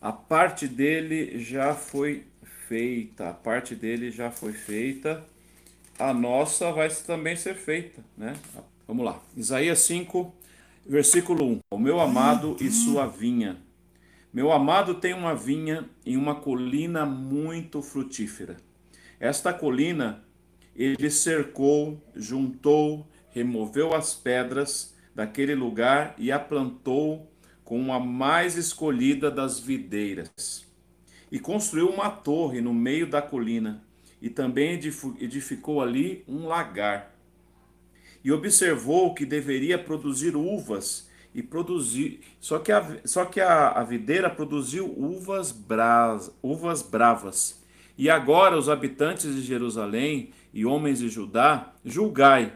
A parte dele já foi feita, a parte dele já foi feita, a nossa vai também ser feita, né? Vamos lá. Isaías 5, versículo 1. O meu amado e sua vinha. Meu amado tem uma vinha em uma colina muito frutífera. Esta colina ele cercou, juntou, removeu as pedras daquele lugar e a plantou com a mais escolhida das videiras. E construiu uma torre no meio da colina, e também edificou ali um lagar. E observou que deveria produzir uvas, e produzir. Só que a, só que a, a videira produziu uvas, bras, uvas bravas. E agora os habitantes de Jerusalém e homens de Judá, julgai.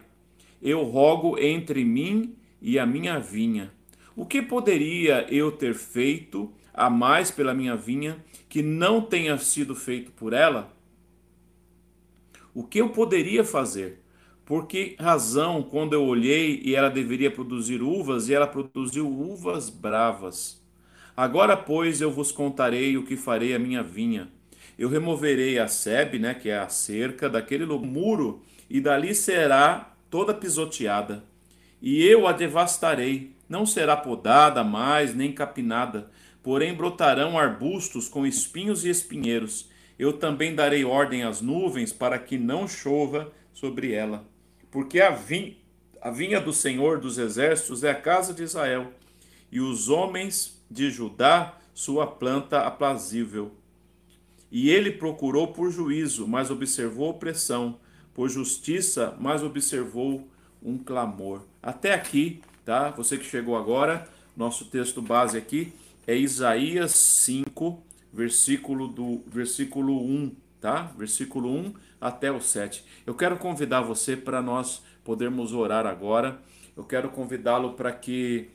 Eu rogo entre mim e a minha vinha o que poderia eu ter feito a mais pela minha vinha que não tenha sido feito por ela? O que eu poderia fazer? Por que razão, quando eu olhei e ela deveria produzir uvas, e ela produziu uvas bravas? Agora, pois, eu vos contarei o que farei a minha vinha. Eu removerei a sebe, né, que é a cerca, daquele muro, e dali será toda pisoteada. E eu a devastarei, não será podada mais, nem capinada, porém brotarão arbustos com espinhos e espinheiros. Eu também darei ordem às nuvens para que não chova sobre ela. Porque a, vin a vinha do Senhor dos exércitos é a casa de Israel, e os homens de Judá sua planta aprazível. E ele procurou por juízo, mas observou opressão, por justiça, mas observou um clamor. Até aqui tá? Você que chegou agora, nosso texto base aqui é Isaías 5, versículo do versículo 1, tá? Versículo 1 até o 7. Eu quero convidar você para nós podermos orar agora. Eu quero convidá-lo para que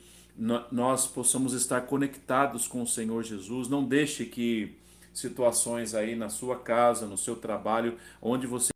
nós possamos estar conectados com o Senhor Jesus. Não deixe que situações aí na sua casa, no seu trabalho, onde você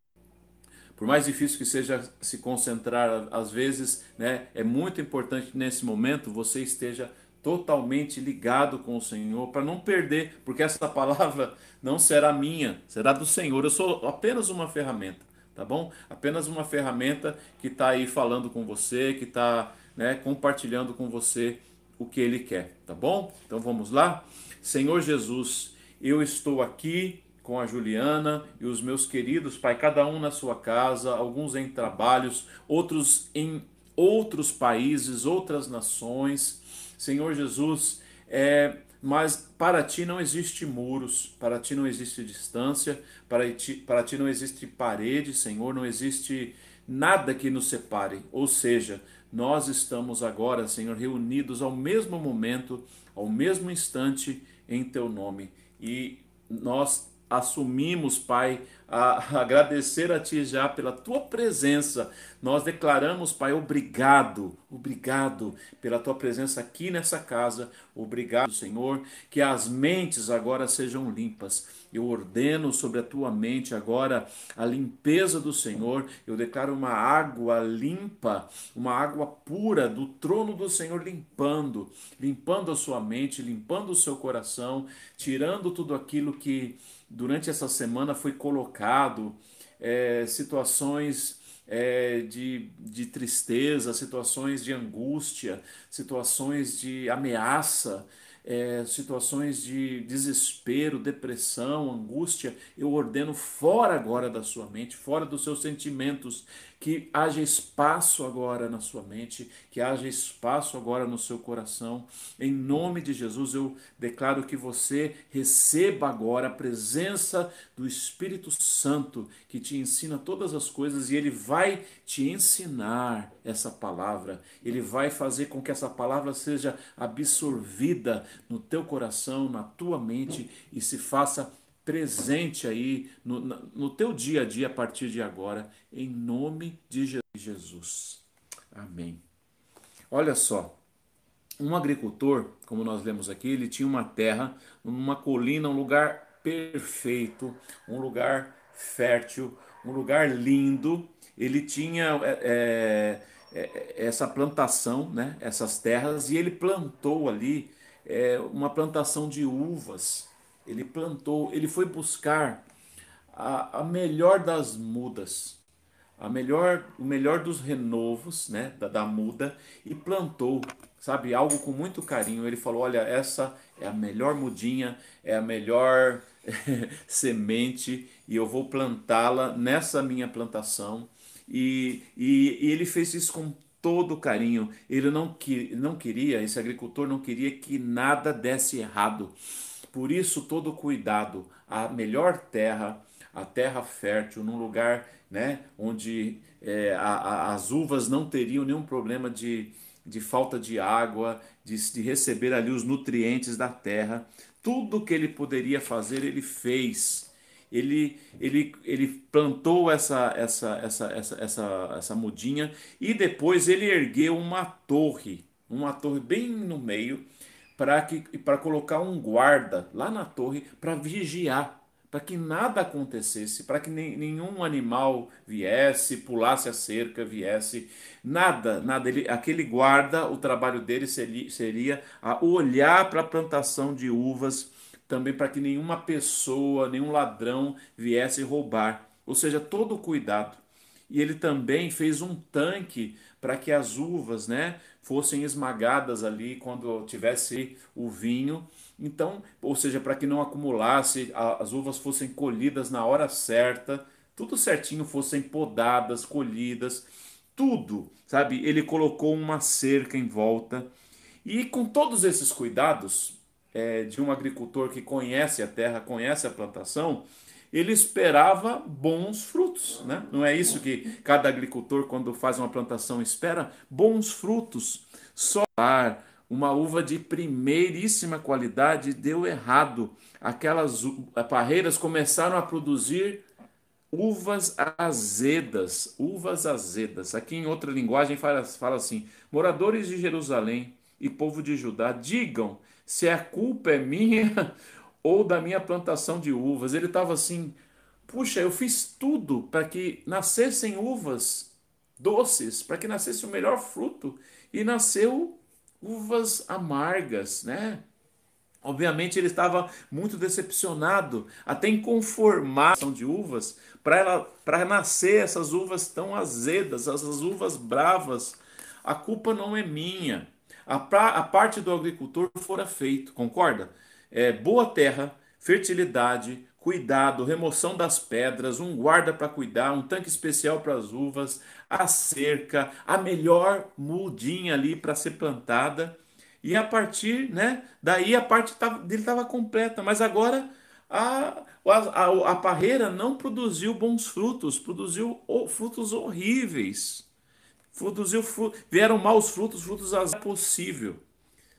por mais difícil que seja se concentrar, às vezes, né, é muito importante nesse momento você esteja totalmente ligado com o Senhor para não perder, porque essa palavra não será minha, será do Senhor. Eu sou apenas uma ferramenta, tá bom? Apenas uma ferramenta que está aí falando com você, que está né, compartilhando com você o que Ele quer, tá bom? Então vamos lá? Senhor Jesus, eu estou aqui com a Juliana e os meus queridos, Pai, cada um na sua casa, alguns em trabalhos, outros em outros países, outras nações. Senhor Jesus, é, mas para ti não existe muros, para ti não existe distância, para ti, para ti não existe parede, Senhor, não existe nada que nos separe. Ou seja, nós estamos agora, Senhor, reunidos ao mesmo momento, ao mesmo instante em teu nome. E nós assumimos, Pai, a agradecer a Ti já pela Tua presença. Nós declaramos, Pai, obrigado, obrigado pela Tua presença aqui nessa casa. Obrigado, Senhor, que as mentes agora sejam limpas. Eu ordeno sobre a tua mente agora a limpeza do Senhor. Eu declaro uma água limpa, uma água pura do trono do Senhor limpando, limpando a sua mente, limpando o seu coração, tirando tudo aquilo que durante essa semana foi colocado, é, situações é, de, de tristeza, situações de angústia, situações de ameaça, é, situações de desespero, depressão, angústia, eu ordeno fora agora da sua mente, fora dos seus sentimentos, que haja espaço agora na sua mente, que haja espaço agora no seu coração. Em nome de Jesus, eu declaro que você receba agora a presença do Espírito Santo, que te ensina todas as coisas e ele vai te ensinar essa palavra. Ele vai fazer com que essa palavra seja absorvida no teu coração, na tua mente e se faça presente aí no, no teu dia a dia a partir de agora, em nome de Jesus. Amém. Olha só, um agricultor, como nós lemos aqui, ele tinha uma terra, uma colina, um lugar perfeito, um lugar fértil, um lugar lindo. Ele tinha é, é, é essa plantação, né, essas terras, e ele plantou ali é, uma plantação de uvas. Ele plantou, ele foi buscar a, a melhor das mudas, a melhor, o melhor dos renovos, né, da, da muda, e plantou, sabe, algo com muito carinho. Ele falou: Olha, essa é a melhor mudinha, é a melhor semente, e eu vou plantá-la nessa minha plantação. E, e, e, ele fez isso com todo carinho. Ele não, que, não queria, esse agricultor não queria que nada desse errado. Por isso, todo cuidado, a melhor terra, a terra fértil, num lugar né, onde é, a, a, as uvas não teriam nenhum problema de, de falta de água, de, de receber ali os nutrientes da terra. Tudo que ele poderia fazer, ele fez. Ele, ele, ele plantou essa, essa, essa, essa, essa, essa mudinha e depois ele ergueu uma torre, uma torre bem no meio, para colocar um guarda lá na torre para vigiar para que nada acontecesse, para que nem, nenhum animal viesse, pulasse a cerca, viesse, nada, nada. Ele, aquele guarda, o trabalho dele seria, seria olhar para a plantação de uvas, também para que nenhuma pessoa, nenhum ladrão viesse roubar. Ou seja, todo o cuidado. E ele também fez um tanque para que as uvas, né, fossem esmagadas ali quando tivesse o vinho então, ou seja, para que não acumulasse, as uvas fossem colhidas na hora certa, tudo certinho, fossem podadas, colhidas, tudo, sabe? Ele colocou uma cerca em volta. E com todos esses cuidados é, de um agricultor que conhece a terra, conhece a plantação, ele esperava bons frutos, né? Não é isso que cada agricultor, quando faz uma plantação, espera? Bons frutos. Só uma uva de primeiríssima qualidade deu errado. Aquelas parreiras começaram a produzir uvas azedas, uvas azedas. Aqui em outra linguagem fala, fala assim: moradores de Jerusalém e povo de Judá, digam se a culpa é minha ou da minha plantação de uvas. Ele estava assim: puxa, eu fiz tudo para que nascessem uvas doces, para que nascesse o melhor fruto e nasceu uvas amargas, né? Obviamente ele estava muito decepcionado, até em conformação de uvas, para nascer essas uvas tão azedas, essas uvas bravas. A culpa não é minha. A, pra, a parte do agricultor fora feito, concorda? É, boa terra, fertilidade, cuidado, remoção das pedras, um guarda para cuidar, um tanque especial para as uvas, a cerca, a melhor mudinha ali para ser plantada. E a partir, né? Daí a parte dele estava completa, mas agora a, a, a parreira não produziu bons frutos, produziu frutos horríveis. Produziu, vieram maus frutos, frutos é possível.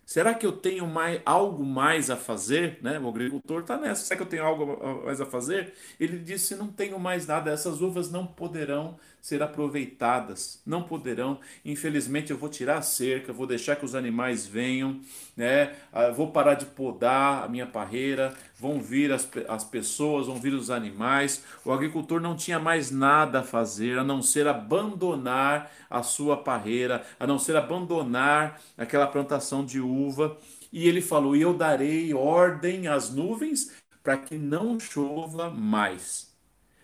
Será que eu tenho mais, algo mais a fazer? Né? O agricultor está nessa. Será que eu tenho algo mais a fazer? Ele disse: não tenho mais nada. Essas uvas não poderão ser aproveitadas, não poderão. Infelizmente, eu vou tirar a cerca, vou deixar que os animais venham, né? Ah, vou parar de podar a minha parreira, vão vir as, as pessoas, vão vir os animais. O agricultor não tinha mais nada a fazer a não ser abandonar a sua parreira, a não ser abandonar aquela plantação de uva. E ele falou: E eu darei ordem às nuvens para que não chova mais.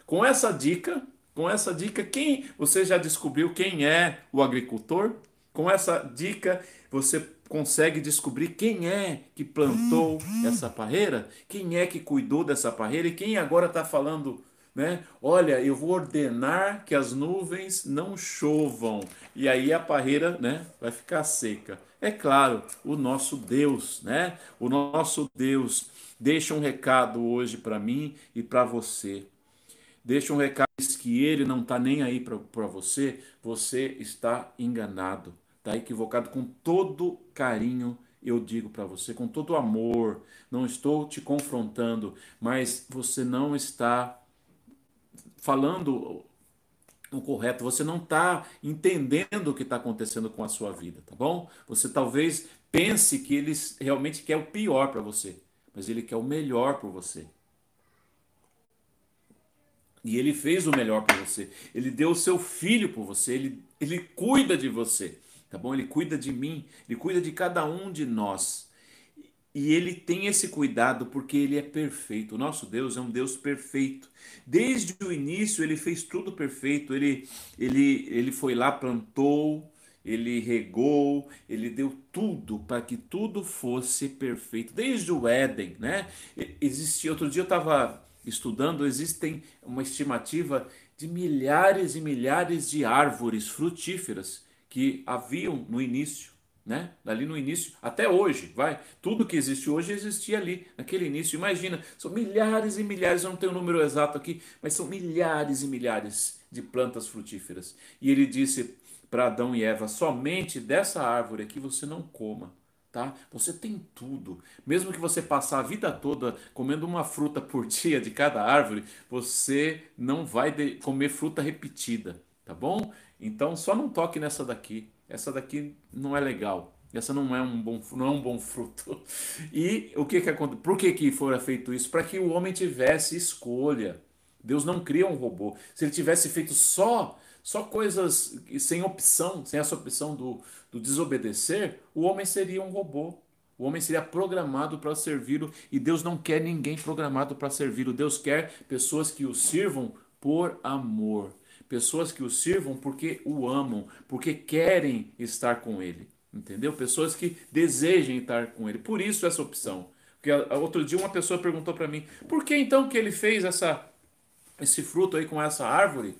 Com essa dica, com essa dica, quem você já descobriu quem é o agricultor? Com essa dica, você consegue descobrir quem é que plantou essa parreira, quem é que cuidou dessa parreira e quem agora está falando, né? Olha, eu vou ordenar que as nuvens não chovam e aí a parreira, né, vai ficar seca. É claro, o nosso Deus, né? O nosso Deus deixa um recado hoje para mim e para você deixa um recado que ele não está nem aí para você, você está enganado, está equivocado com todo carinho. Eu digo para você, com todo amor, não estou te confrontando, mas você não está falando o correto, você não está entendendo o que está acontecendo com a sua vida, tá bom? Você talvez pense que ele realmente quer o pior para você, mas ele quer o melhor para você. E ele fez o melhor para você. Ele deu o seu filho por você. Ele, ele cuida de você. Tá bom? Ele cuida de mim. Ele cuida de cada um de nós. e ele tem esse cuidado porque ele é perfeito. O nosso Deus é um Deus perfeito. Desde o início ele fez tudo perfeito. Ele, ele, ele foi lá, plantou, ele regou, ele deu tudo para que tudo fosse perfeito. Desde o Éden, né? Existia, outro dia eu estava estudando, existem uma estimativa de milhares e milhares de árvores frutíferas que haviam no início né? Ali no início, até hoje, vai. Tudo que existe hoje existia ali, naquele início. Imagina, são milhares e milhares, eu não tenho o número exato aqui, mas são milhares e milhares de plantas frutíferas. E ele disse para Adão e Eva: somente dessa árvore aqui você não coma. Tá? Você tem tudo. Mesmo que você passar a vida toda comendo uma fruta por dia de cada árvore, você não vai comer fruta repetida, tá bom? Então só não toque nessa daqui essa daqui não é legal. Essa não é um bom, não é um bom fruto. E o que que acontece? Por que que foi feito isso? Para que o homem tivesse escolha. Deus não cria um robô. Se ele tivesse feito só só coisas sem opção, sem essa opção do, do desobedecer, o homem seria um robô. O homem seria programado para servi-lo e Deus não quer ninguém programado para servi-lo. Deus quer pessoas que o sirvam por amor pessoas que o sirvam porque o amam, porque querem estar com ele, entendeu? Pessoas que desejem estar com ele. Por isso essa opção. Porque outro dia uma pessoa perguntou para mim: "Por que então que ele fez essa esse fruto aí com essa árvore?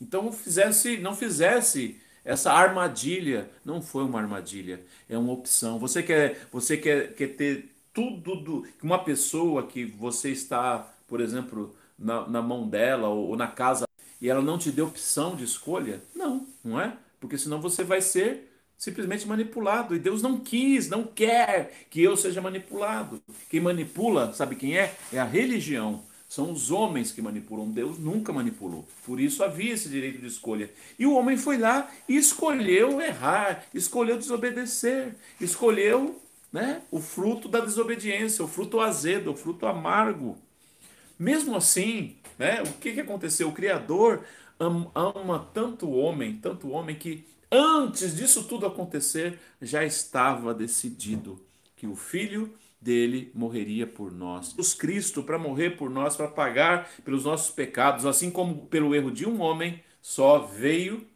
Então fizesse, não fizesse essa armadilha, não foi uma armadilha, é uma opção. Você quer, você quer, quer ter tudo do uma pessoa que você está, por exemplo, na, na mão dela ou, ou na casa e ela não te deu opção de escolha? Não, não é? Porque senão você vai ser simplesmente manipulado. E Deus não quis, não quer que eu seja manipulado. Quem manipula, sabe quem é? É a religião. São os homens que manipulam. Deus nunca manipulou. Por isso havia esse direito de escolha. E o homem foi lá e escolheu errar, escolheu desobedecer, escolheu né, o fruto da desobediência, o fruto azedo, o fruto amargo. Mesmo assim, né, o que, que aconteceu? O Criador ama tanto o homem, tanto o homem, que antes disso tudo acontecer, já estava decidido que o Filho dele morreria por nós. Jesus Cristo, para morrer por nós, para pagar pelos nossos pecados, assim como pelo erro de um homem, só veio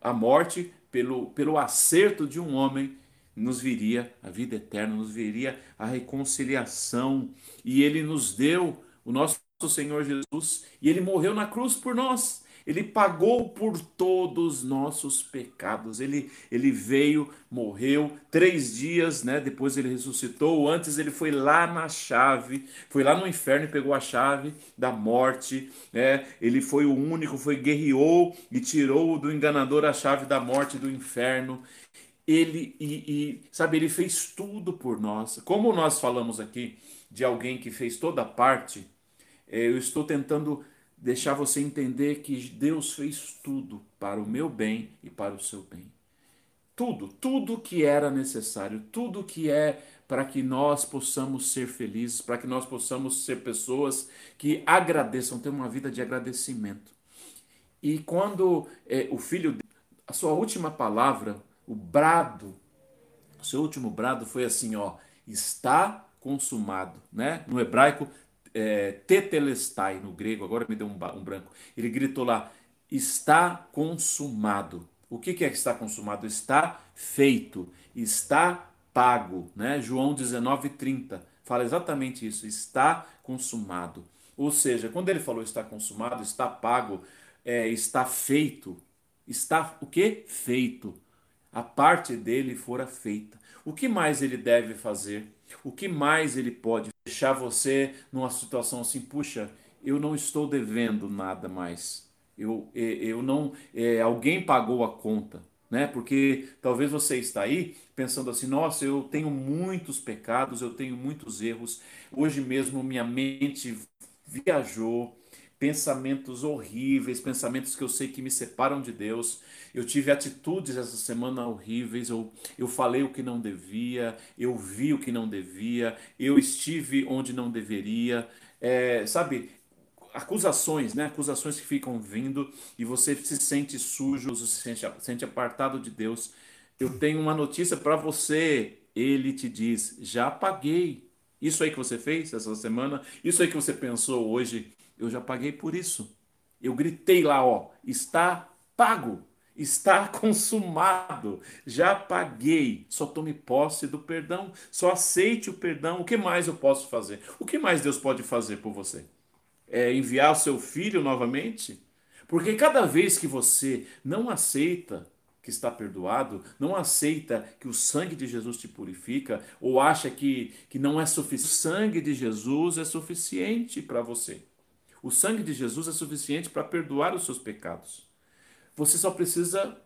a morte, pelo, pelo acerto de um homem, nos viria a vida eterna, nos viria a reconciliação. E ele nos deu o nosso Senhor Jesus, e ele morreu na cruz por nós. Ele pagou por todos os nossos pecados. Ele, ele veio, morreu três dias, né? Depois ele ressuscitou. Antes ele foi lá na chave, foi lá no inferno e pegou a chave da morte. Né? Ele foi o único, foi guerreou e tirou do enganador a chave da morte do inferno. Ele e, e sabe, ele fez tudo por nós. Como nós falamos aqui de alguém que fez toda a parte é, eu estou tentando deixar você entender que Deus fez tudo para o meu bem e para o seu bem. Tudo, tudo que era necessário, tudo que é para que nós possamos ser felizes, para que nós possamos ser pessoas que agradeçam, ter uma vida de agradecimento. E quando é, o filho, a sua última palavra, o brado, o seu último brado foi assim, ó, está consumado, né? No hebraico é, tetelestai no grego, agora me deu um, um, branco. Ele gritou lá: está consumado. O que, que é que está consumado? Está feito, está pago. Né? João 19,30 fala exatamente isso: está consumado. Ou seja, quando ele falou está consumado, está pago, é, está feito, está o que? Feito. A parte dele fora feita. O que mais ele deve fazer? O que mais ele pode deixar você numa situação assim, puxa, eu não estou devendo nada mais. Eu, eu não, é, alguém pagou a conta, né? Porque talvez você está aí pensando assim, nossa, eu tenho muitos pecados, eu tenho muitos erros. Hoje mesmo minha mente viajou, pensamentos horríveis, pensamentos que eu sei que me separam de Deus. Eu tive atitudes essa semana horríveis, eu, eu falei o que não devia, eu vi o que não devia, eu estive onde não deveria. É, sabe, acusações, né? Acusações que ficam vindo e você se sente sujo, se sente, sente apartado de Deus. Eu tenho uma notícia para você ele te diz: já paguei. Isso aí que você fez essa semana, isso aí que você pensou hoje, eu já paguei por isso. Eu gritei lá, ó, está pago, está consumado, já paguei. Só tome posse do perdão, só aceite o perdão. O que mais eu posso fazer? O que mais Deus pode fazer por você? É enviar o seu filho novamente? Porque cada vez que você não aceita que está perdoado, não aceita que o sangue de Jesus te purifica, ou acha que, que não é suficiente. O sangue de Jesus é suficiente para você. O sangue de Jesus é suficiente para perdoar os seus pecados. Você só precisa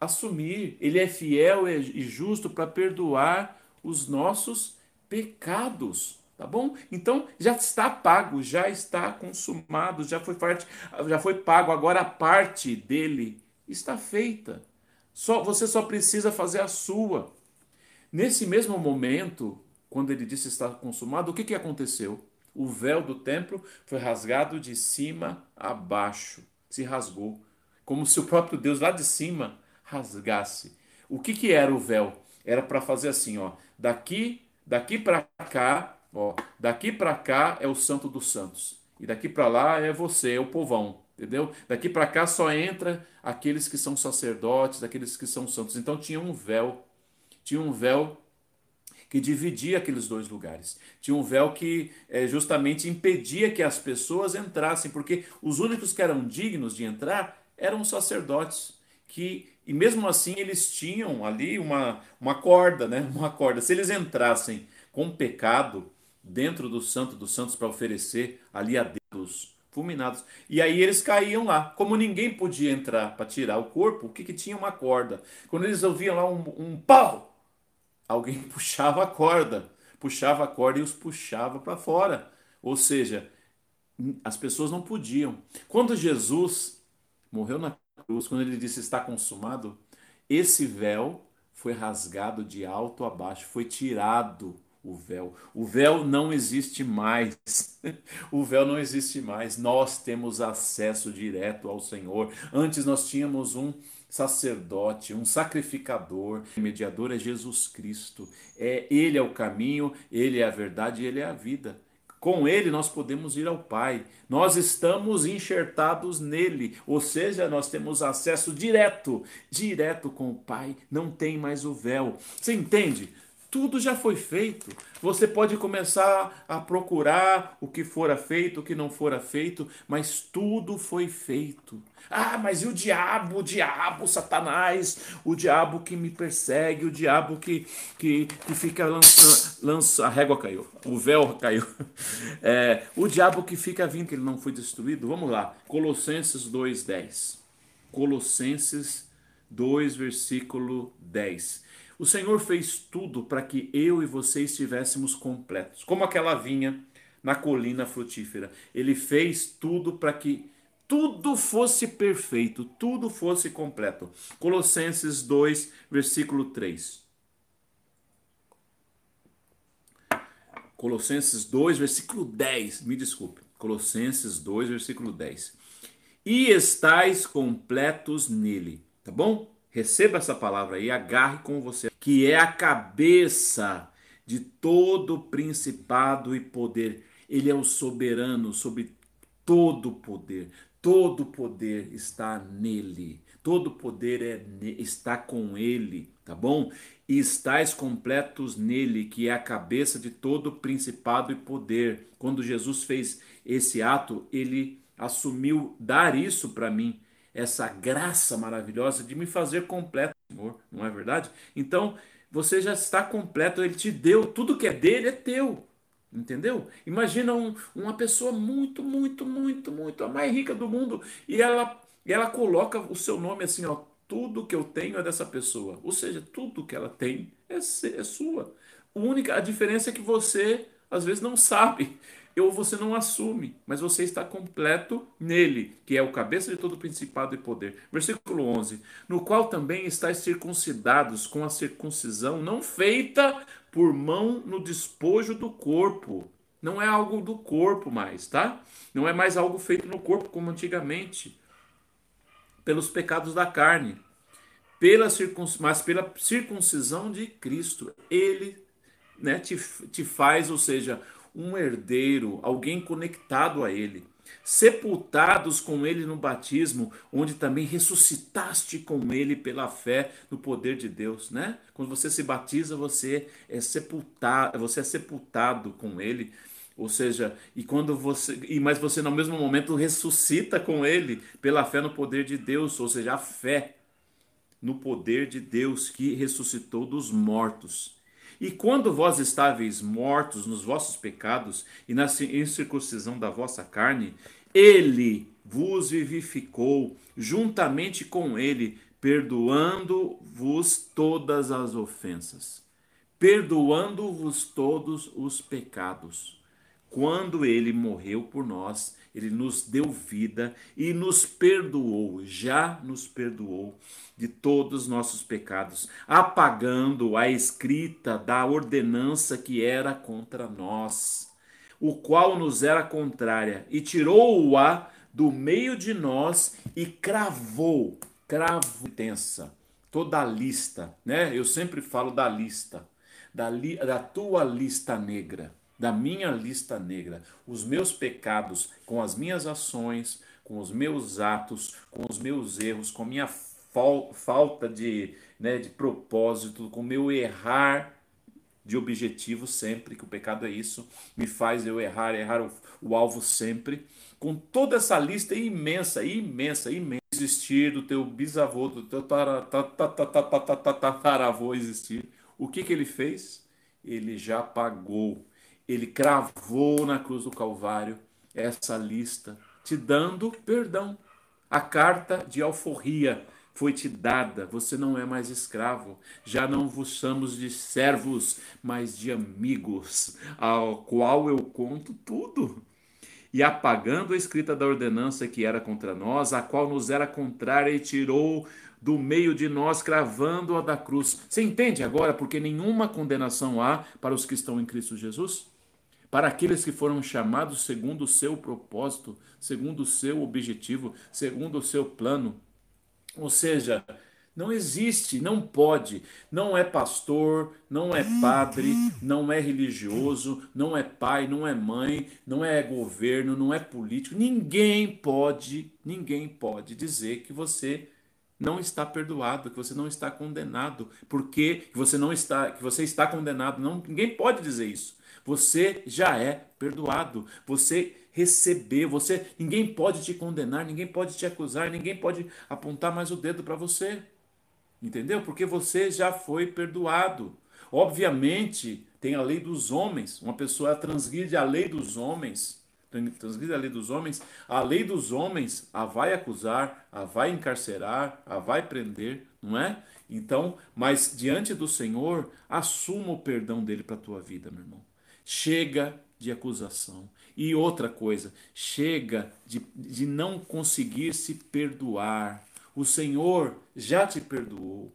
assumir. Ele é fiel e justo para perdoar os nossos pecados. Tá bom? Então já está pago, já está consumado, já foi, parte, já foi pago. Agora a parte dele está feita. Só você só precisa fazer a sua. Nesse mesmo momento, quando ele disse está consumado, o que, que aconteceu? O véu do templo foi rasgado de cima a baixo, se rasgou, como se o próprio Deus lá de cima rasgasse. O que, que era o véu? Era para fazer assim, ó, daqui, daqui para cá, ó, daqui para cá é o Santo dos Santos e daqui para lá é você, é o povão. Entendeu? Daqui para cá só entra aqueles que são sacerdotes, aqueles que são santos. Então tinha um véu, tinha um véu que dividia aqueles dois lugares. Tinha um véu que é, justamente impedia que as pessoas entrassem, porque os únicos que eram dignos de entrar eram os sacerdotes, que e mesmo assim eles tinham ali uma, uma corda, né? Uma corda. Se eles entrassem com pecado dentro do Santo dos Santos para oferecer ali a Deus fulminados. E aí eles caíam lá. Como ninguém podia entrar para tirar o corpo, o que, que tinha uma corda? Quando eles ouviam lá um, um pau, alguém puxava a corda, puxava a corda e os puxava para fora. Ou seja, as pessoas não podiam. Quando Jesus morreu na cruz, quando ele disse está consumado, esse véu foi rasgado de alto a baixo, foi tirado o véu. O véu não existe mais. o véu não existe mais. Nós temos acesso direto ao Senhor. Antes nós tínhamos um sacerdote, um sacrificador, mediador é Jesus Cristo. É ele é o caminho, ele é a verdade, ele é a vida. Com ele nós podemos ir ao Pai. Nós estamos enxertados nele, ou seja, nós temos acesso direto, direto com o Pai. Não tem mais o véu. Você entende? Tudo já foi feito. Você pode começar a procurar o que fora feito, o que não fora feito, mas tudo foi feito. Ah, mas e o diabo, o diabo, Satanás, o diabo que me persegue, o diabo que, que, que fica lançando. Lança, a régua caiu, o véu caiu. É, o diabo que fica vindo, que ele não foi destruído. Vamos lá, Colossenses 2,10. Colossenses 2, versículo 10. O Senhor fez tudo para que eu e você estivéssemos completos, como aquela vinha na colina frutífera. Ele fez tudo para que tudo fosse perfeito, tudo fosse completo. Colossenses 2, versículo 3. Colossenses 2, versículo 10. Me desculpe. Colossenses 2, versículo 10. E estais completos nele. Tá bom? Receba essa palavra aí, agarre com você, que é a cabeça de todo principado e poder. Ele é o soberano sobre todo poder. Todo poder está nele. Todo poder é, está com ele, tá bom? E estáis completos nele, que é a cabeça de todo principado e poder. Quando Jesus fez esse ato, ele assumiu dar isso para mim essa graça maravilhosa de me fazer completo, Senhor, não é verdade? Então, você já está completo, ele te deu, tudo que é dele é teu. Entendeu? Imagina um, uma pessoa muito, muito, muito, muito, a mais rica do mundo, e ela, ela coloca o seu nome assim, ó, tudo que eu tenho é dessa pessoa. Ou seja, tudo que ela tem é, é sua. A única a diferença é que você às vezes não sabe ou você não assume, mas você está completo nele, que é o cabeça de todo principado e poder. Versículo 11: No qual também estáis circuncidados com a circuncisão não feita por mão no despojo do corpo. Não é algo do corpo mais, tá? Não é mais algo feito no corpo como antigamente, pelos pecados da carne. pela mas pela circuncisão de Cristo. Ele né, te, te faz, ou seja, um herdeiro, alguém conectado a Ele. Sepultados com Ele no batismo, onde também ressuscitaste com Ele pela fé no poder de Deus, né? Quando você se batiza, você é sepultado, você é sepultado com Ele ou seja, e quando você, e mas você no mesmo momento ressuscita com ele pela fé no poder de Deus, ou seja, a fé no poder de Deus que ressuscitou dos mortos. E quando vós estáveis mortos nos vossos pecados e na incircuncisão da vossa carne, ele vos vivificou juntamente com ele, perdoando-vos todas as ofensas, perdoando-vos todos os pecados. Quando ele morreu por nós, ele nos deu vida e nos perdoou, já nos perdoou de todos os nossos pecados, apagando a escrita da ordenança que era contra nós, o qual nos era contrária, e tirou-a do meio de nós e cravou, cravo tensa, toda a lista, né? Eu sempre falo da lista, da, li, da tua lista negra da minha lista negra, os meus pecados com as minhas ações, com os meus atos, com os meus erros, com a minha fal falta de, né, de propósito, com o meu errar de objetivo sempre, que o pecado é isso, me faz eu errar, errar o, o alvo sempre, com toda essa lista imensa, imensa, imensa, existir do teu bisavô, do teu tataravô existir, o que que ele fez? Ele já pagou ele cravou na cruz do Calvário essa lista, te dando perdão. A carta de alforria foi te dada, você não é mais escravo, já não vos chamamos de servos, mas de amigos, ao qual eu conto tudo. E apagando a escrita da ordenança que era contra nós, a qual nos era contrária, e tirou do meio de nós, cravando-a da cruz. Você entende agora porque nenhuma condenação há para os que estão em Cristo Jesus? Para aqueles que foram chamados segundo o seu propósito, segundo o seu objetivo, segundo o seu plano. Ou seja, não existe, não pode, não é pastor, não é padre, não é religioso, não é pai, não é mãe, não é governo, não é político. Ninguém pode, ninguém pode dizer que você não está perdoado, que você não está condenado, porque você não está, que você está condenado. Não, ninguém pode dizer isso. Você já é perdoado. Você recebeu, você ninguém pode te condenar, ninguém pode te acusar, ninguém pode apontar mais o dedo para você. Entendeu? Porque você já foi perdoado. Obviamente, tem a lei dos homens. Uma pessoa transgride a lei dos homens, transgride a lei dos homens, a lei dos homens a vai acusar, a vai encarcerar, a vai prender, não é? Então, mas diante do Senhor, assuma o perdão dele para a tua vida, meu irmão. Chega de acusação. E outra coisa, chega de, de não conseguir se perdoar. O Senhor já te perdoou.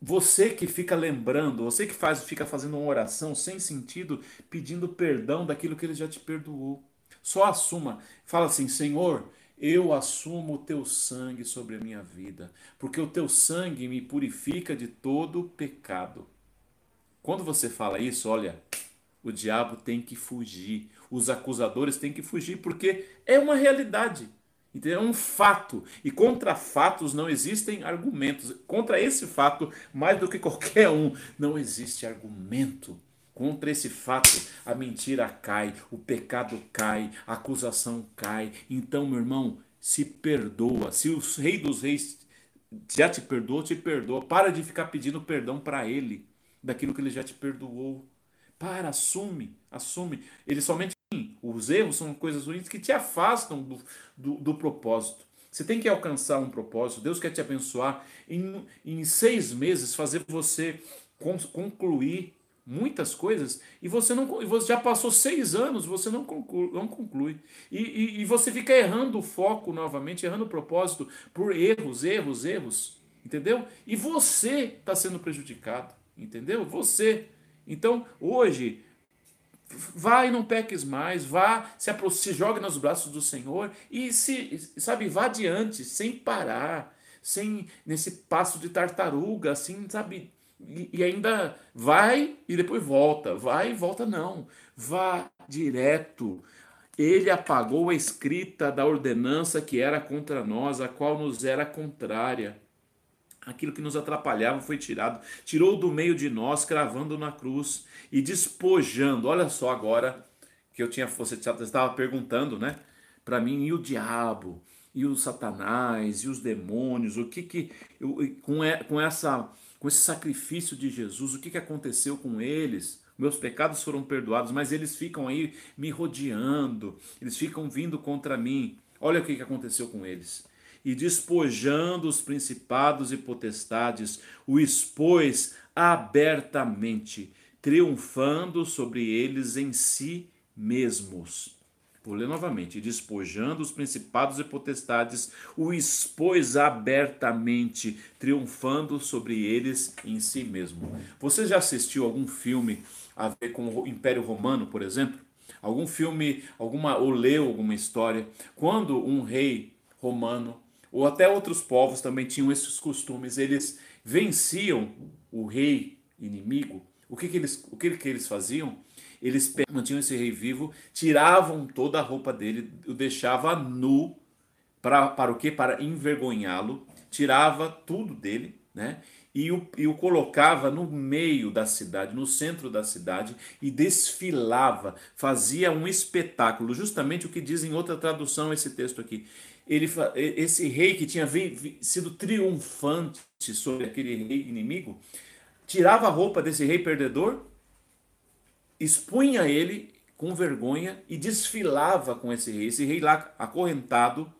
Você que fica lembrando, você que faz, fica fazendo uma oração sem sentido, pedindo perdão daquilo que ele já te perdoou. Só assuma. Fala assim: Senhor, eu assumo o teu sangue sobre a minha vida, porque o teu sangue me purifica de todo pecado. Quando você fala isso, olha, o diabo tem que fugir, os acusadores têm que fugir, porque é uma realidade. Entendeu? É um fato. E contra fatos não existem argumentos. Contra esse fato, mais do que qualquer um, não existe argumento. Contra esse fato, a mentira cai, o pecado cai, a acusação cai. Então, meu irmão, se perdoa. Se o Rei dos Reis já te perdoou, te perdoa. Para de ficar pedindo perdão para ele daquilo que ele já te perdoou. Para, assume, assume. Ele somente os erros são coisas ruins que te afastam do, do, do, propósito. Você tem que alcançar um propósito. Deus quer te abençoar. Em, em seis meses, fazer você concluir muitas coisas e você não e você já passou seis anos, você não conclui. Não conclui. E, e, e você fica errando o foco novamente, errando o propósito por erros, erros, erros. Entendeu? E você está sendo prejudicado. Entendeu? Você. Então, hoje, vá e não peques mais, vá, se, se jogue nos braços do Senhor e se, sabe, vá adiante, sem parar. sem nesse passo de tartaruga, assim, sabe? E, e ainda vai e depois volta, vai e volta, não. Vá direto. Ele apagou a escrita da ordenança que era contra nós, a qual nos era contrária. Aquilo que nos atrapalhava foi tirado, tirou do meio de nós, cravando na cruz e despojando. Olha só agora que eu tinha, você estava perguntando, né? Para mim, e o diabo, e o Satanás, e os demônios, o que que com, com essa com esse sacrifício de Jesus, o que que aconteceu com eles? Meus pecados foram perdoados, mas eles ficam aí me rodeando, eles ficam vindo contra mim. Olha o que que aconteceu com eles e despojando os principados e potestades, o expôs abertamente, triunfando sobre eles em si mesmos. Vou ler novamente. Despojando os principados e potestades, o expôs abertamente, triunfando sobre eles em si mesmo. Você já assistiu algum filme a ver com o Império Romano, por exemplo? Algum filme, alguma ou leu alguma história quando um rei romano ou até outros povos também tinham esses costumes. Eles venciam o rei inimigo. O que, que, eles, o que, que eles faziam? Eles mantinham esse rei vivo, tiravam toda a roupa dele, o deixava nu para, para o que? Para envergonhá-lo, tirava tudo dele, né? E o, e o colocava no meio da cidade, no centro da cidade, e desfilava, fazia um espetáculo, justamente o que diz em outra tradução esse texto aqui ele, esse rei que tinha sido triunfante sobre aquele rei inimigo, tirava a roupa desse rei perdedor, expunha ele com vergonha e desfilava com esse rei. Esse rei lá acorrentado,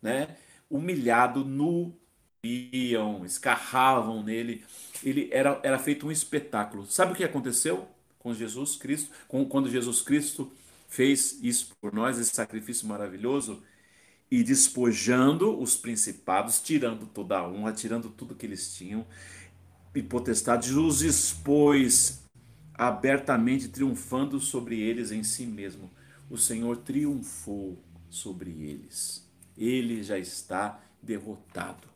né, humilhado, nu, iam, escarravam nele. Ele era, era feito um espetáculo. Sabe o que aconteceu com Jesus Cristo? Com, quando Jesus Cristo fez isso por nós, esse sacrifício maravilhoso, e despojando os principados, tirando toda a honra, tirando tudo que eles tinham, e potestades os expôs abertamente, triunfando sobre eles em si mesmo. O Senhor triunfou sobre eles. Ele já está derrotado.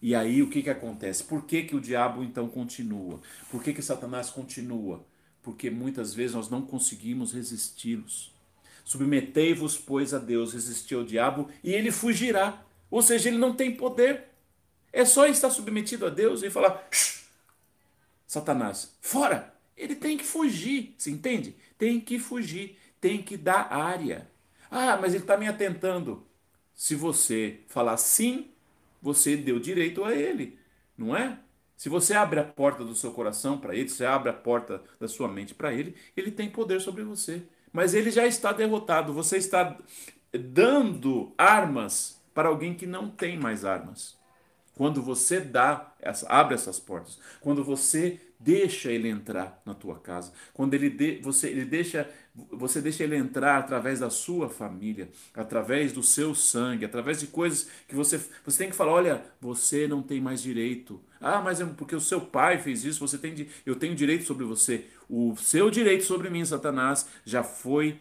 E aí o que, que acontece? Por que, que o diabo então continua? Por que, que Satanás continua? Porque muitas vezes nós não conseguimos resisti-los. Submetei-vos, pois, a Deus, resistir ao diabo e ele fugirá. Ou seja, ele não tem poder. É só estar submetido a Deus e falar: Satanás, fora! Ele tem que fugir, se entende? Tem que fugir, tem que dar área. Ah, mas ele está me atentando. Se você falar sim, você deu direito a ele, não é? Se você abre a porta do seu coração para ele, se você abre a porta da sua mente para ele, ele tem poder sobre você mas ele já está derrotado. Você está dando armas para alguém que não tem mais armas. Quando você dá, abre essas portas, quando você deixa ele entrar na tua casa, quando ele, de, você, ele deixa, você deixa ele entrar através da sua família, através do seu sangue, através de coisas que você, você tem que falar, olha, você não tem mais direito. Ah, mas é porque o seu pai fez isso, você tem, eu tenho direito sobre você. O seu direito sobre mim, Satanás, já foi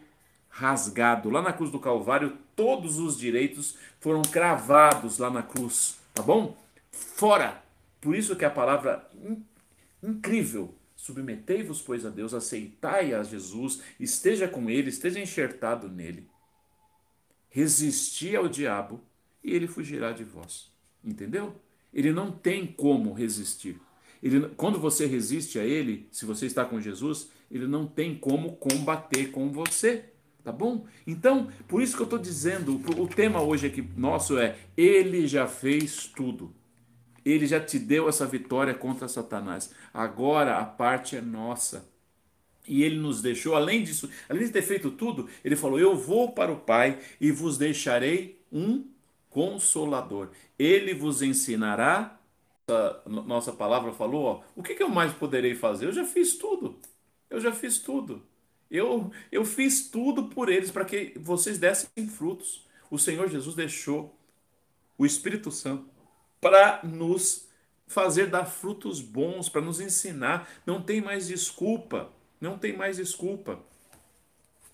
rasgado. Lá na cruz do Calvário, todos os direitos foram cravados lá na cruz, tá bom? Fora. Por isso que a palavra incrível. Submetei-vos, pois, a Deus, aceitai a Jesus, esteja com ele, esteja enxertado nele. Resisti ao diabo e ele fugirá de vós. Entendeu? Ele não tem como resistir. Ele, quando você resiste a ele, se você está com Jesus, ele não tem como combater com você. Tá bom? Então, por isso que eu estou dizendo, o tema hoje aqui nosso é: Ele já fez tudo. Ele já te deu essa vitória contra Satanás. Agora a parte é nossa. E ele nos deixou, além disso, além de ter feito tudo, ele falou: Eu vou para o Pai e vos deixarei um consolador. Ele vos ensinará. Nossa palavra falou: ó, O que, que eu mais poderei fazer? Eu já fiz tudo. Eu já fiz tudo. Eu, eu fiz tudo por eles para que vocês dessem frutos. O Senhor Jesus deixou o Espírito Santo para nos fazer dar frutos bons, para nos ensinar. Não tem mais desculpa, não tem mais desculpa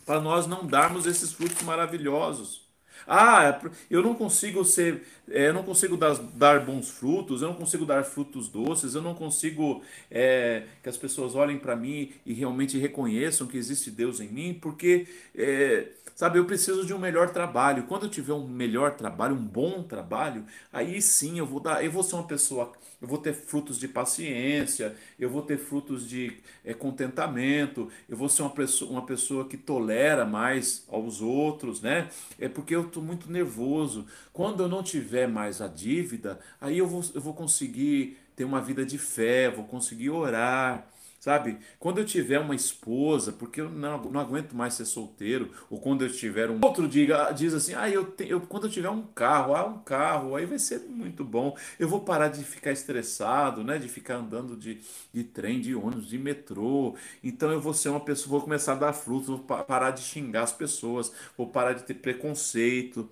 para nós não darmos esses frutos maravilhosos. Ah, é eu não consigo ser, é, eu não consigo dar, dar, bons frutos, eu não consigo dar frutos doces, eu não consigo é, que as pessoas olhem para mim e realmente reconheçam que existe Deus em mim, porque é, Sabe, eu preciso de um melhor trabalho. Quando eu tiver um melhor trabalho, um bom trabalho, aí sim eu vou dar, eu vou ser uma pessoa, eu vou ter frutos de paciência, eu vou ter frutos de é, contentamento, eu vou ser uma pessoa, uma pessoa que tolera mais aos outros, né? É porque eu muito nervoso. Quando eu não tiver mais a dívida, aí eu vou, eu vou conseguir ter uma vida de fé, vou conseguir orar Sabe? Quando eu tiver uma esposa, porque eu não, não aguento mais ser solteiro, ou quando eu tiver um outro diga, diz assim: "Ah, eu, te, eu quando eu tiver um carro, ah, um carro, aí vai ser muito bom. Eu vou parar de ficar estressado, né, de ficar andando de, de trem, de ônibus, de metrô. Então eu vou ser uma pessoa, vou começar a dar frutos, vou parar de xingar as pessoas, vou parar de ter preconceito.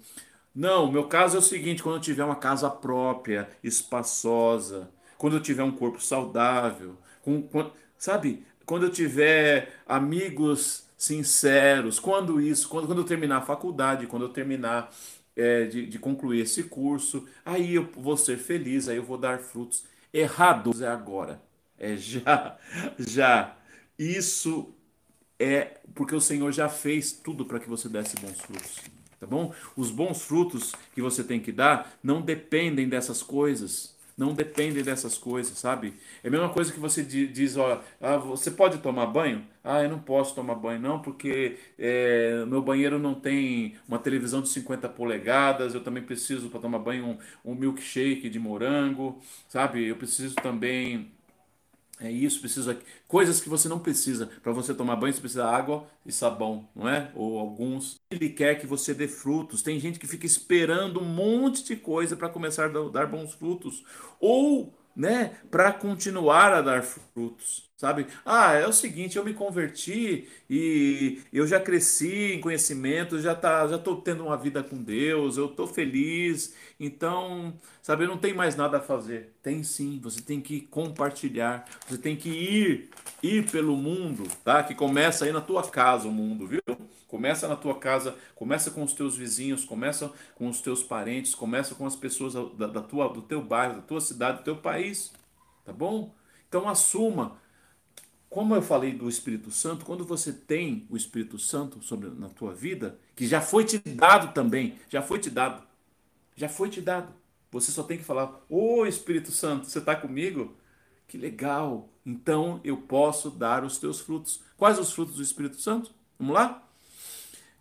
Não, meu caso é o seguinte, quando eu tiver uma casa própria, espaçosa, quando eu tiver um corpo saudável, com, com Sabe? Quando eu tiver amigos sinceros, quando isso, quando, quando eu terminar a faculdade, quando eu terminar é, de, de concluir esse curso, aí eu vou ser feliz, aí eu vou dar frutos. Errado é agora, é já, já. Isso é porque o Senhor já fez tudo para que você desse bons frutos. Tá bom? Os bons frutos que você tem que dar não dependem dessas coisas não dependem dessas coisas, sabe? É a mesma coisa que você diz, ó, ah, você pode tomar banho? Ah, eu não posso tomar banho não, porque é, meu banheiro não tem uma televisão de 50 polegadas, eu também preciso para tomar banho um, um milkshake de morango, sabe? Eu preciso também é isso, precisa coisas que você não precisa. Para você tomar banho, você precisa de água e sabão, não é? Ou alguns. Ele quer que você dê frutos. Tem gente que fica esperando um monte de coisa para começar a dar bons frutos. Ou né, para continuar a dar frutos, sabe? Ah, é o seguinte, eu me converti e eu já cresci em conhecimento, já tá, já tô tendo uma vida com Deus, eu tô feliz. Então, sabe, não tem mais nada a fazer. Tem sim, você tem que compartilhar, você tem que ir, ir pelo mundo, tá? Que começa aí na tua casa o mundo, viu? Começa na tua casa, começa com os teus vizinhos, começa com os teus parentes, começa com as pessoas da, da tua, do teu bairro, da tua cidade, do teu país, tá bom? Então assuma. Como eu falei do Espírito Santo, quando você tem o Espírito Santo sobre na tua vida, que já foi te dado também, já foi te dado, já foi te dado. Você só tem que falar: Ô oh, Espírito Santo, você está comigo? Que legal! Então eu posso dar os teus frutos. Quais os frutos do Espírito Santo? Vamos lá?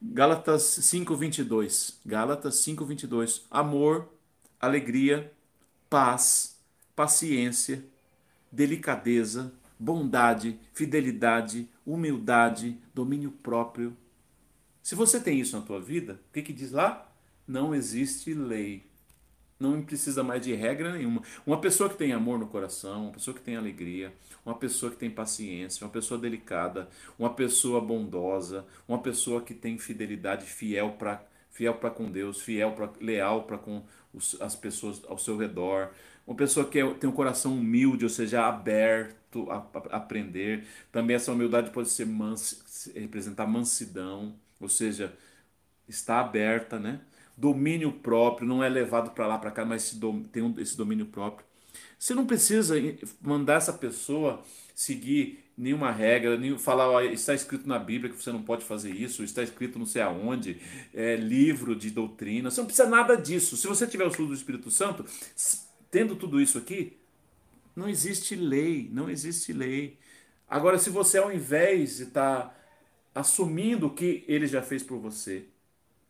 Gálatas 5:22. Gálatas 5:22. Amor, alegria, paz, paciência, delicadeza, bondade, fidelidade, humildade, domínio próprio. Se você tem isso na tua vida, o que, que diz lá? Não existe lei não precisa mais de regra nenhuma. Uma pessoa que tem amor no coração, uma pessoa que tem alegria, uma pessoa que tem paciência, uma pessoa delicada, uma pessoa bondosa, uma pessoa que tem fidelidade, fiel para fiel para com Deus, fiel para leal para com os, as pessoas ao seu redor, uma pessoa que é, tem um coração humilde, ou seja, aberto a, a aprender. Também essa humildade pode ser representar mansidão, ou seja, está aberta, né? domínio próprio, não é levado para lá, para cá, mas tem esse domínio próprio. Você não precisa mandar essa pessoa seguir nenhuma regra, nem falar, está escrito na Bíblia que você não pode fazer isso, está escrito não sei aonde, é, livro de doutrina. Você não precisa nada disso. Se você tiver o estudo do Espírito Santo, tendo tudo isso aqui, não existe lei, não existe lei. Agora, se você ao invés de estar tá assumindo o que ele já fez por você,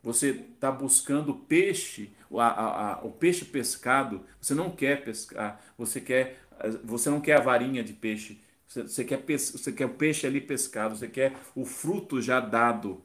você está buscando peixe, a, a, o peixe pescado, você não quer pescar, você quer, você não quer a varinha de peixe, você, você quer, você quer o peixe ali pescado, você quer o fruto já dado.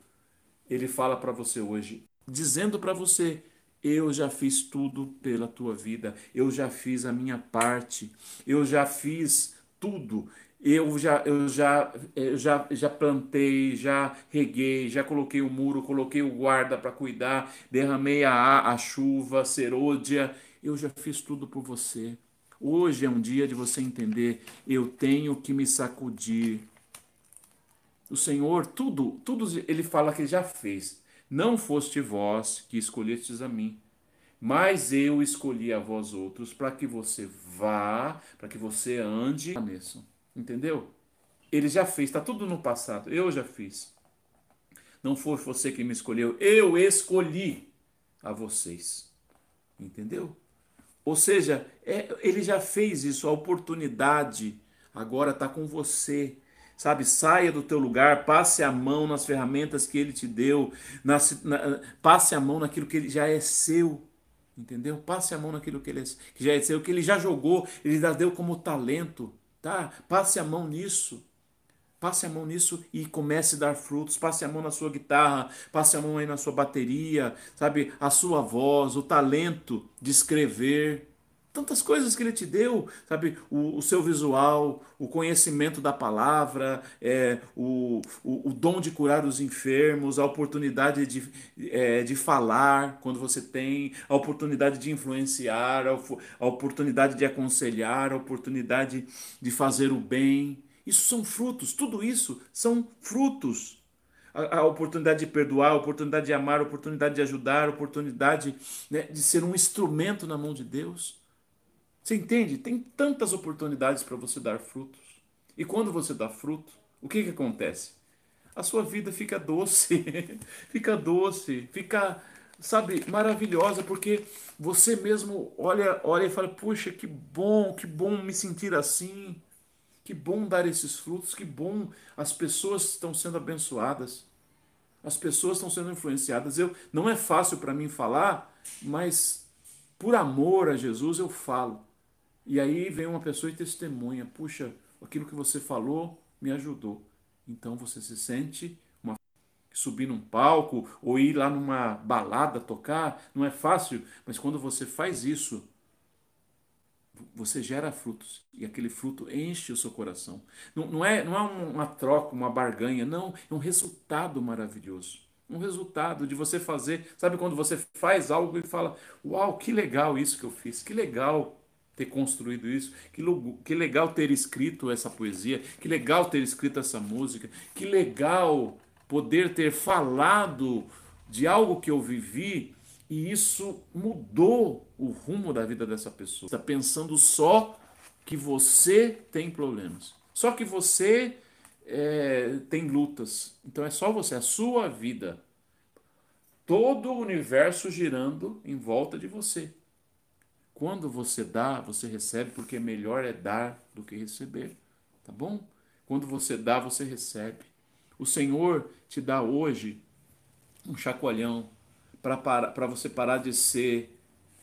Ele fala para você hoje, dizendo para você, eu já fiz tudo pela tua vida, eu já fiz a minha parte, eu já fiz tudo, eu já, eu já, eu já, já plantei, já reguei, já coloquei o muro, coloquei o guarda para cuidar, derramei a, a chuva, serôdia, eu já fiz tudo por você. Hoje é um dia de você entender, eu tenho que me sacudir. O Senhor, tudo, tudo ele fala que já fez. Não foste vós que escolhestes a mim, mas eu escolhi a vós outros para que você vá, para que você ande. Entendeu? Ele já fez, está tudo no passado. Eu já fiz. Não foi você que me escolheu, eu escolhi a vocês. Entendeu? Ou seja, é, ele já fez isso, a oportunidade agora está com você. Sabe, saia do teu lugar, passe a mão nas ferramentas que ele te deu, na, na, passe a mão naquilo que ele já é seu. Entendeu? Passe a mão naquilo que, ele é, que já é seu, que ele já jogou, ele já deu como talento. Tá? Passe a mão nisso. Passe a mão nisso e comece a dar frutos. Passe a mão na sua guitarra, passe a mão aí na sua bateria, sabe? A sua voz, o talento de escrever. Tantas coisas que ele te deu, sabe? O, o seu visual, o conhecimento da palavra, é, o, o, o, dom de curar os enfermos, a oportunidade de, é, de falar quando você tem, a oportunidade de influenciar, a, a oportunidade de aconselhar, a oportunidade de fazer o bem. Isso são frutos, tudo isso são frutos. A, oportunidade de perdoar, a oportunidade de amar, a oportunidade de ajudar, a oportunidade né, de ser um instrumento na mão de Deus. Você entende? Tem tantas oportunidades para você dar frutos. E quando você dá fruto, o que, que acontece? A sua vida fica doce, fica doce, fica, sabe, maravilhosa, porque você mesmo olha, olha e fala: puxa, que bom, que bom me sentir assim. Que bom dar esses frutos, que bom as pessoas estão sendo abençoadas. As pessoas estão sendo influenciadas. Eu não é fácil para mim falar, mas por amor a Jesus eu falo. E aí vem uma pessoa e testemunha, puxa, aquilo que você falou me ajudou. Então você se sente uma subir num palco ou ir lá numa balada tocar, não é fácil, mas quando você faz isso, você gera frutos e aquele fruto enche o seu coração. Não, não, é, não é uma troca, uma barganha, não, é um resultado maravilhoso. Um resultado de você fazer, sabe quando você faz algo e fala: Uau, que legal isso que eu fiz, que legal ter construído isso, que, que legal ter escrito essa poesia, que legal ter escrito essa música, que legal poder ter falado de algo que eu vivi e isso mudou o rumo da vida dessa pessoa. Está pensando só que você tem problemas, só que você é, tem lutas. Então é só você, a sua vida. Todo o universo girando em volta de você. Quando você dá, você recebe, porque melhor é dar do que receber. Tá bom? Quando você dá, você recebe. O Senhor te dá hoje um chacoalhão, para você parar de ser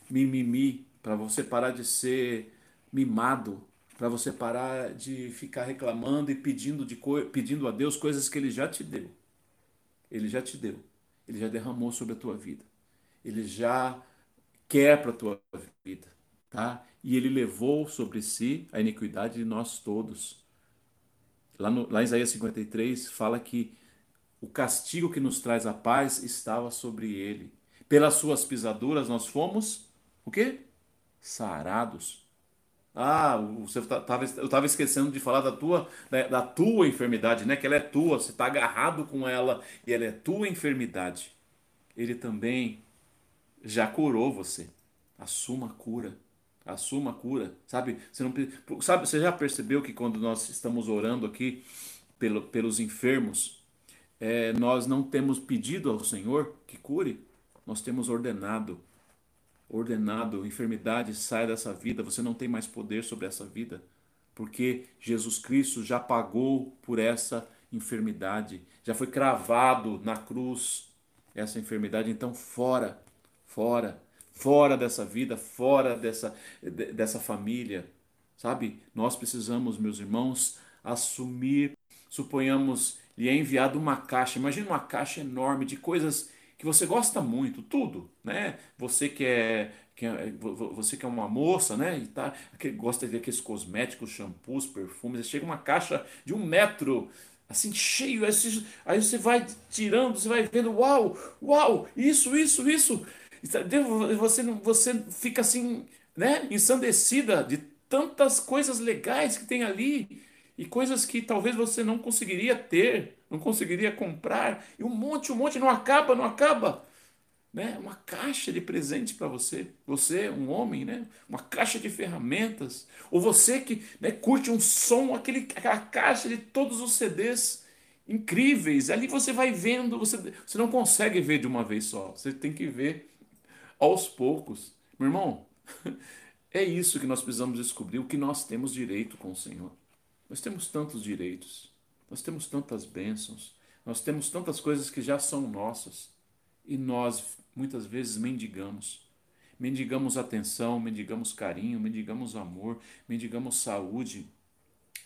mimimi, para você parar de ser mimado, para você parar de ficar reclamando e pedindo, de pedindo a Deus coisas que Ele já te deu. Ele já te deu. Ele já derramou sobre a tua vida. Ele já quer para a tua vida. Tá? E Ele levou sobre si a iniquidade de nós todos. Lá, no, lá em Isaías 53 fala que o castigo que nos traz a paz estava sobre ele. Pelas suas pisaduras nós fomos o quê? Sarados. Ah, você tava, eu estava esquecendo de falar da tua, da, da tua enfermidade, né? Que ela é tua, você está agarrado com ela e ela é tua enfermidade. Ele também já curou você. Assuma a cura. Assuma a cura. Sabe? Você, não, sabe, você já percebeu que quando nós estamos orando aqui pelo, pelos enfermos, é, nós não temos pedido ao Senhor que cure, nós temos ordenado. Ordenado, enfermidade, sai dessa vida, você não tem mais poder sobre essa vida, porque Jesus Cristo já pagou por essa enfermidade, já foi cravado na cruz essa enfermidade, então fora, fora, fora dessa vida, fora dessa, dessa família, sabe? Nós precisamos, meus irmãos, assumir, suponhamos lhe é enviado uma caixa. Imagina uma caixa enorme de coisas que você gosta muito, tudo, né? Você que é, que é você que é uma moça, né? E tá, que gosta de aqueles cosméticos, shampoos, perfumes. Chega uma caixa de um metro, assim cheio. Aí você vai tirando, você vai vendo, uau, uau, isso, isso, isso. Você você fica assim, né? Ensandecida de tantas coisas legais que tem ali e coisas que talvez você não conseguiria ter, não conseguiria comprar, e um monte, um monte, não acaba, não acaba. Né? Uma caixa de presentes para você, você, um homem, né? uma caixa de ferramentas, ou você que né, curte um som, aquele, aquela caixa de todos os CDs incríveis, ali você vai vendo, você, você não consegue ver de uma vez só, você tem que ver aos poucos. Meu irmão, é isso que nós precisamos descobrir, o que nós temos direito com o Senhor. Nós temos tantos direitos, nós temos tantas bênçãos, nós temos tantas coisas que já são nossas e nós muitas vezes mendigamos. Mendigamos atenção, mendigamos carinho, mendigamos amor, mendigamos saúde,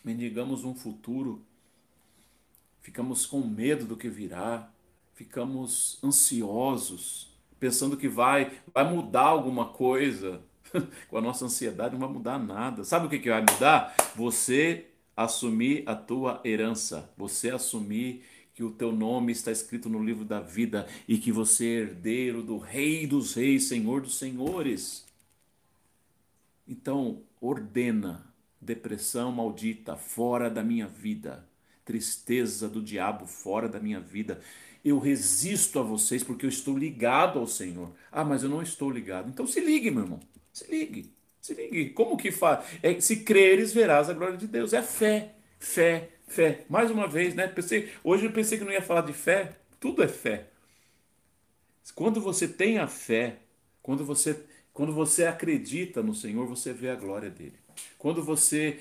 mendigamos um futuro. Ficamos com medo do que virá, ficamos ansiosos, pensando que vai, vai mudar alguma coisa. com a nossa ansiedade não vai mudar nada. Sabe o que, que vai mudar? Você assumir a tua herança, você assumir que o teu nome está escrito no livro da vida e que você é herdeiro do Rei dos Reis, Senhor dos Senhores. Então, ordena depressão maldita fora da minha vida, tristeza do diabo fora da minha vida. Eu resisto a vocês porque eu estou ligado ao Senhor. Ah, mas eu não estou ligado. Então se ligue, meu irmão. Se ligue. Se ligue, como que faz? É, se creres, verás a glória de Deus. É fé, fé, fé. Mais uma vez, né? Pensei, hoje eu pensei que não ia falar de fé. Tudo é fé. Quando você tem a fé, quando você, quando você acredita no Senhor, você vê a glória dele. Quando você,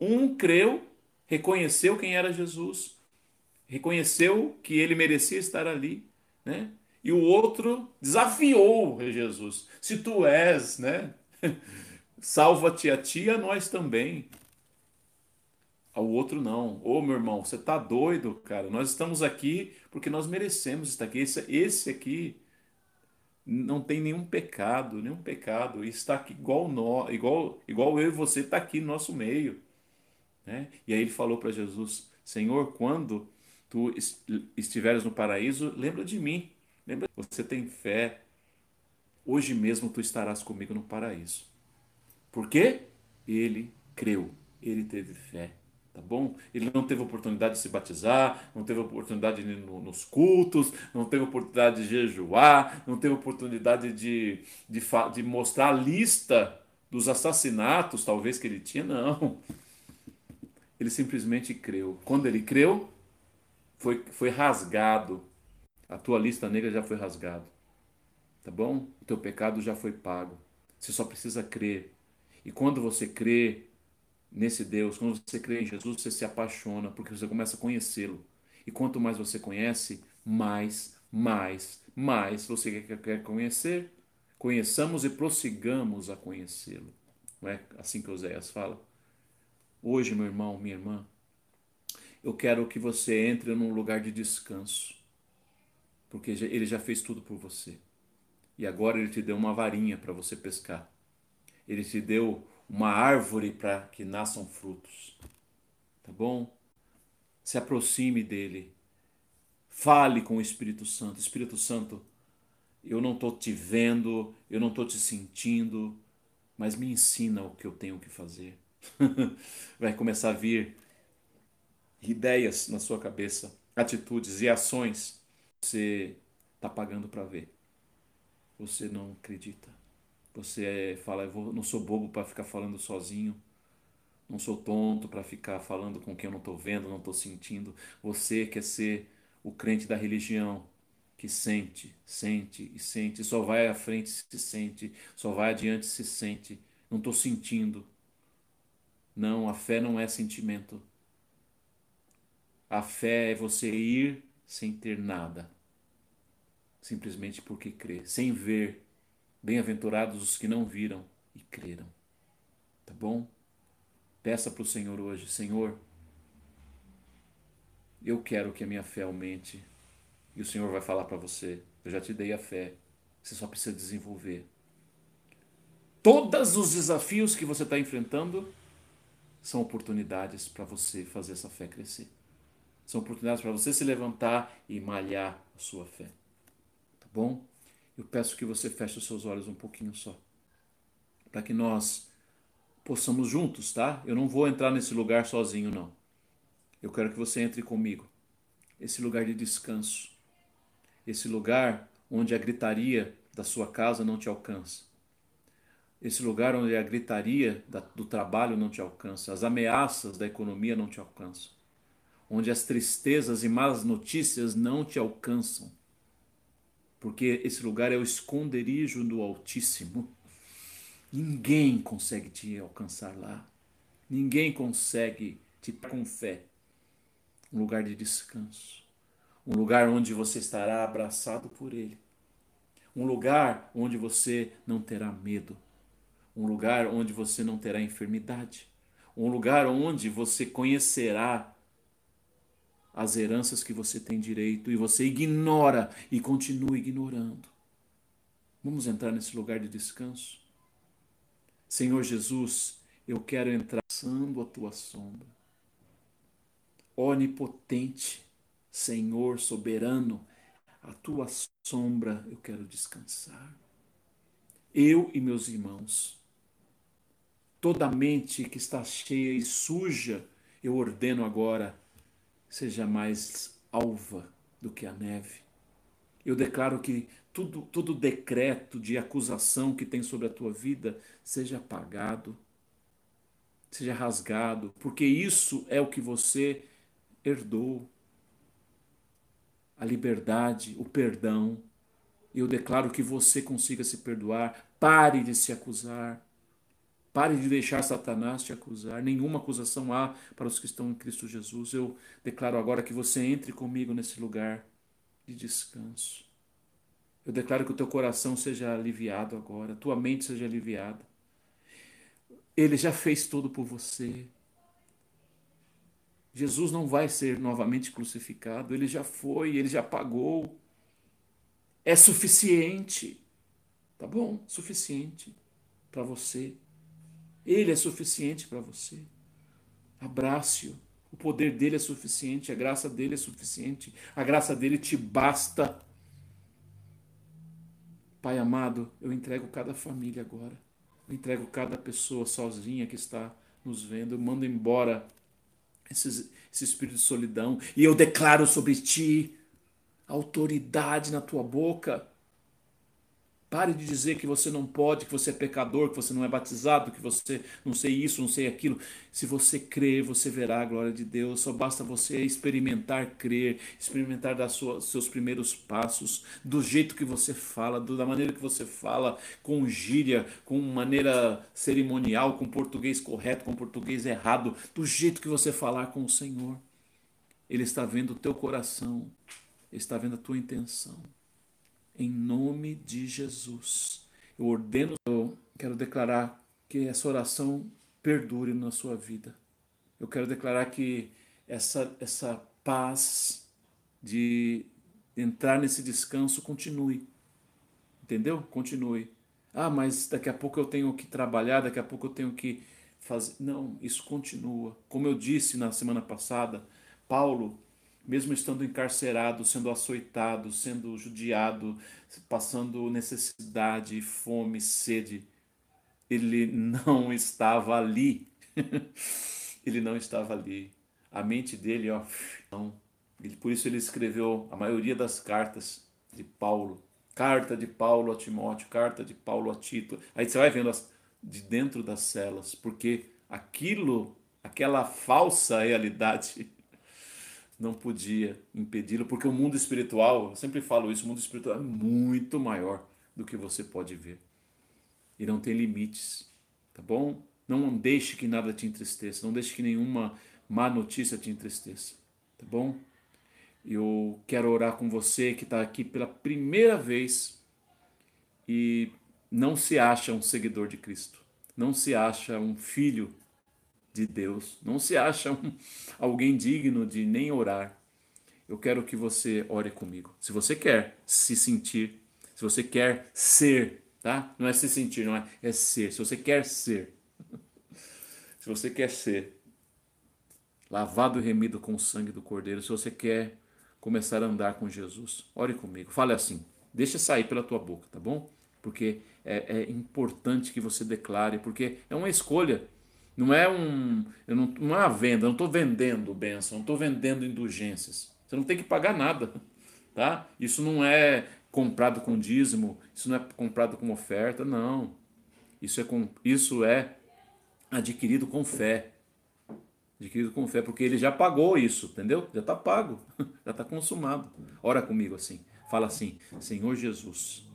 um creu, reconheceu quem era Jesus, reconheceu que ele merecia estar ali, né? E o outro desafiou Jesus. Se tu és, né? Salva-te a ti e a nós também. Ao outro não. Ô meu irmão, você tá doido, cara. Nós estamos aqui porque nós merecemos estar aqui. Esse, esse aqui não tem nenhum pecado, nenhum pecado. E está aqui igual nós, igual, igual eu e você está aqui no nosso meio. Né? E aí ele falou para Jesus: Senhor, quando tu estiveres no paraíso, lembra de mim. Lembra? Você tem fé. Hoje mesmo tu estarás comigo no paraíso. Por quê? Ele creu, ele teve fé, tá bom? Ele não teve oportunidade de se batizar, não teve oportunidade de ir no, nos cultos, não teve oportunidade de jejuar, não teve oportunidade de, de, de mostrar a lista dos assassinatos, talvez que ele tinha, não. Ele simplesmente creu. Quando ele creu, foi, foi rasgado. A tua lista negra já foi rasgado. Tá bom? O teu pecado já foi pago. Você só precisa crer. E quando você crê nesse Deus, quando você crê em Jesus, você se apaixona, porque você começa a conhecê-lo. E quanto mais você conhece, mais, mais, mais você quer conhecer. Conheçamos e prossigamos a conhecê-lo. Não é assim que Oséias fala? Hoje, meu irmão, minha irmã, eu quero que você entre num lugar de descanso, porque ele já fez tudo por você. E agora ele te deu uma varinha para você pescar. Ele te deu uma árvore para que nasçam frutos. Tá bom? Se aproxime dele. Fale com o Espírito Santo. Espírito Santo, eu não estou te vendo, eu não estou te sentindo, mas me ensina o que eu tenho que fazer. Vai começar a vir ideias na sua cabeça, atitudes e ações. Você está pagando para ver. Você não acredita. Você fala, eu não sou bobo para ficar falando sozinho. Não sou tonto para ficar falando com quem eu não estou vendo, não estou sentindo. Você quer ser o crente da religião que sente, sente e sente, só vai à frente se sente, só vai adiante se sente. Não estou sentindo. Não, a fé não é sentimento. A fé é você ir sem ter nada, simplesmente porque crê, sem ver, Bem-aventurados os que não viram e creram. Tá bom? Peça para o Senhor hoje: Senhor, eu quero que a minha fé aumente. E o Senhor vai falar para você: Eu já te dei a fé, você só precisa desenvolver. Todos os desafios que você está enfrentando são oportunidades para você fazer essa fé crescer. São oportunidades para você se levantar e malhar a sua fé. Tá bom? eu peço que você feche os seus olhos um pouquinho só, para que nós possamos juntos, tá? Eu não vou entrar nesse lugar sozinho, não. Eu quero que você entre comigo. Esse lugar de descanso. Esse lugar onde a gritaria da sua casa não te alcança. Esse lugar onde a gritaria do trabalho não te alcança, as ameaças da economia não te alcançam, onde as tristezas e más notícias não te alcançam, porque esse lugar é o esconderijo do Altíssimo. Ninguém consegue te alcançar lá, ninguém consegue te com fé. Um lugar de descanso, um lugar onde você estará abraçado por Ele, um lugar onde você não terá medo. Um lugar onde você não terá enfermidade, um lugar onde você conhecerá as heranças que você tem direito e você ignora e continua ignorando. Vamos entrar nesse lugar de descanso? Senhor Jesus, eu quero entrar passando a tua sombra. Onipotente, Senhor soberano, a tua sombra eu quero descansar. Eu e meus irmãos Toda mente que está cheia e suja, eu ordeno agora, seja mais alva do que a neve. Eu declaro que tudo, todo decreto de acusação que tem sobre a tua vida seja apagado, seja rasgado, porque isso é o que você herdou. A liberdade, o perdão. Eu declaro que você consiga se perdoar. Pare de se acusar. Pare de deixar Satanás te acusar. Nenhuma acusação há para os que estão em Cristo Jesus. Eu declaro agora que você entre comigo nesse lugar de descanso. Eu declaro que o teu coração seja aliviado agora, tua mente seja aliviada. Ele já fez tudo por você. Jesus não vai ser novamente crucificado, ele já foi, ele já pagou. É suficiente. Tá bom? Suficiente para você. Ele é suficiente para você. Abrace-o. O poder dele é suficiente, a graça dele é suficiente, a graça dele te basta. Pai amado, eu entrego cada família agora. Eu entrego cada pessoa sozinha que está nos vendo. Eu mando embora esse, esse espírito de solidão. E eu declaro sobre ti autoridade na tua boca Pare de dizer que você não pode, que você é pecador, que você não é batizado, que você não sei isso, não sei aquilo. Se você crer, você verá a glória de Deus. Só basta você experimentar crer, experimentar dar sua, seus primeiros passos, do jeito que você fala, da maneira que você fala, com gíria, com maneira cerimonial, com português correto, com português errado, do jeito que você falar com o Senhor. Ele está vendo o teu coração, ele está vendo a tua intenção em nome de Jesus. Eu ordeno, eu quero declarar que essa oração perdure na sua vida. Eu quero declarar que essa, essa paz de entrar nesse descanso continue. Entendeu? Continue. Ah, mas daqui a pouco eu tenho que trabalhar, daqui a pouco eu tenho que fazer. Não, isso continua. Como eu disse na semana passada, Paulo mesmo estando encarcerado, sendo açoitado, sendo judiado, passando necessidade, fome, sede, ele não estava ali. ele não estava ali. A mente dele, ó, não. Ele, por isso ele escreveu a maioria das cartas de Paulo. Carta de Paulo a Timóteo, carta de Paulo a Tito. Aí você vai vendo as, de dentro das celas, porque aquilo, aquela falsa realidade não podia impedi-lo, porque o mundo espiritual, eu sempre falo isso, o mundo espiritual é muito maior do que você pode ver. E não tem limites, tá bom? Não deixe que nada te entristeça, não deixe que nenhuma má notícia te entristeça, tá bom? Eu quero orar com você que está aqui pela primeira vez e não se acha um seguidor de Cristo, não se acha um filho de Deus, não se acha um, alguém digno de nem orar. Eu quero que você ore comigo. Se você quer se sentir, se você quer ser, tá? Não é se sentir, não é, é ser. Se você quer ser, se você quer ser lavado e remido com o sangue do Cordeiro, se você quer começar a andar com Jesus, ore comigo. Fale assim, deixa sair pela tua boca, tá bom? Porque é, é importante que você declare, porque é uma escolha Não é um, eu não, não é uma venda, eu não estou vendendo bênção, não estou vendendo indulgências. Você não tem que pagar nada, tá? Isso não é comprado com dízimo, isso não é comprado com oferta, não. Isso é, com, isso é adquirido com fé. Adquirido com fé, porque ele já pagou isso, entendeu? Já está pago, já está consumado. Ora comigo assim, fala assim: Senhor Jesus,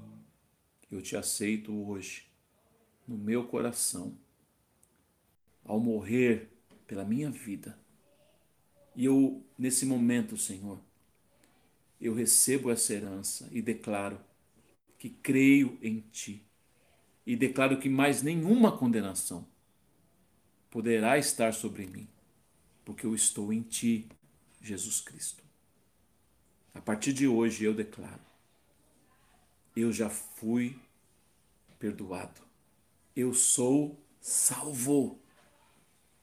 eu te aceito hoje no meu coração ao morrer pela minha vida. E eu, nesse momento, Senhor, eu recebo essa herança e declaro que creio em Ti. E declaro que mais nenhuma condenação poderá estar sobre mim, porque eu estou em Ti, Jesus Cristo. A partir de hoje eu declaro: eu já fui perdoado, eu sou salvo.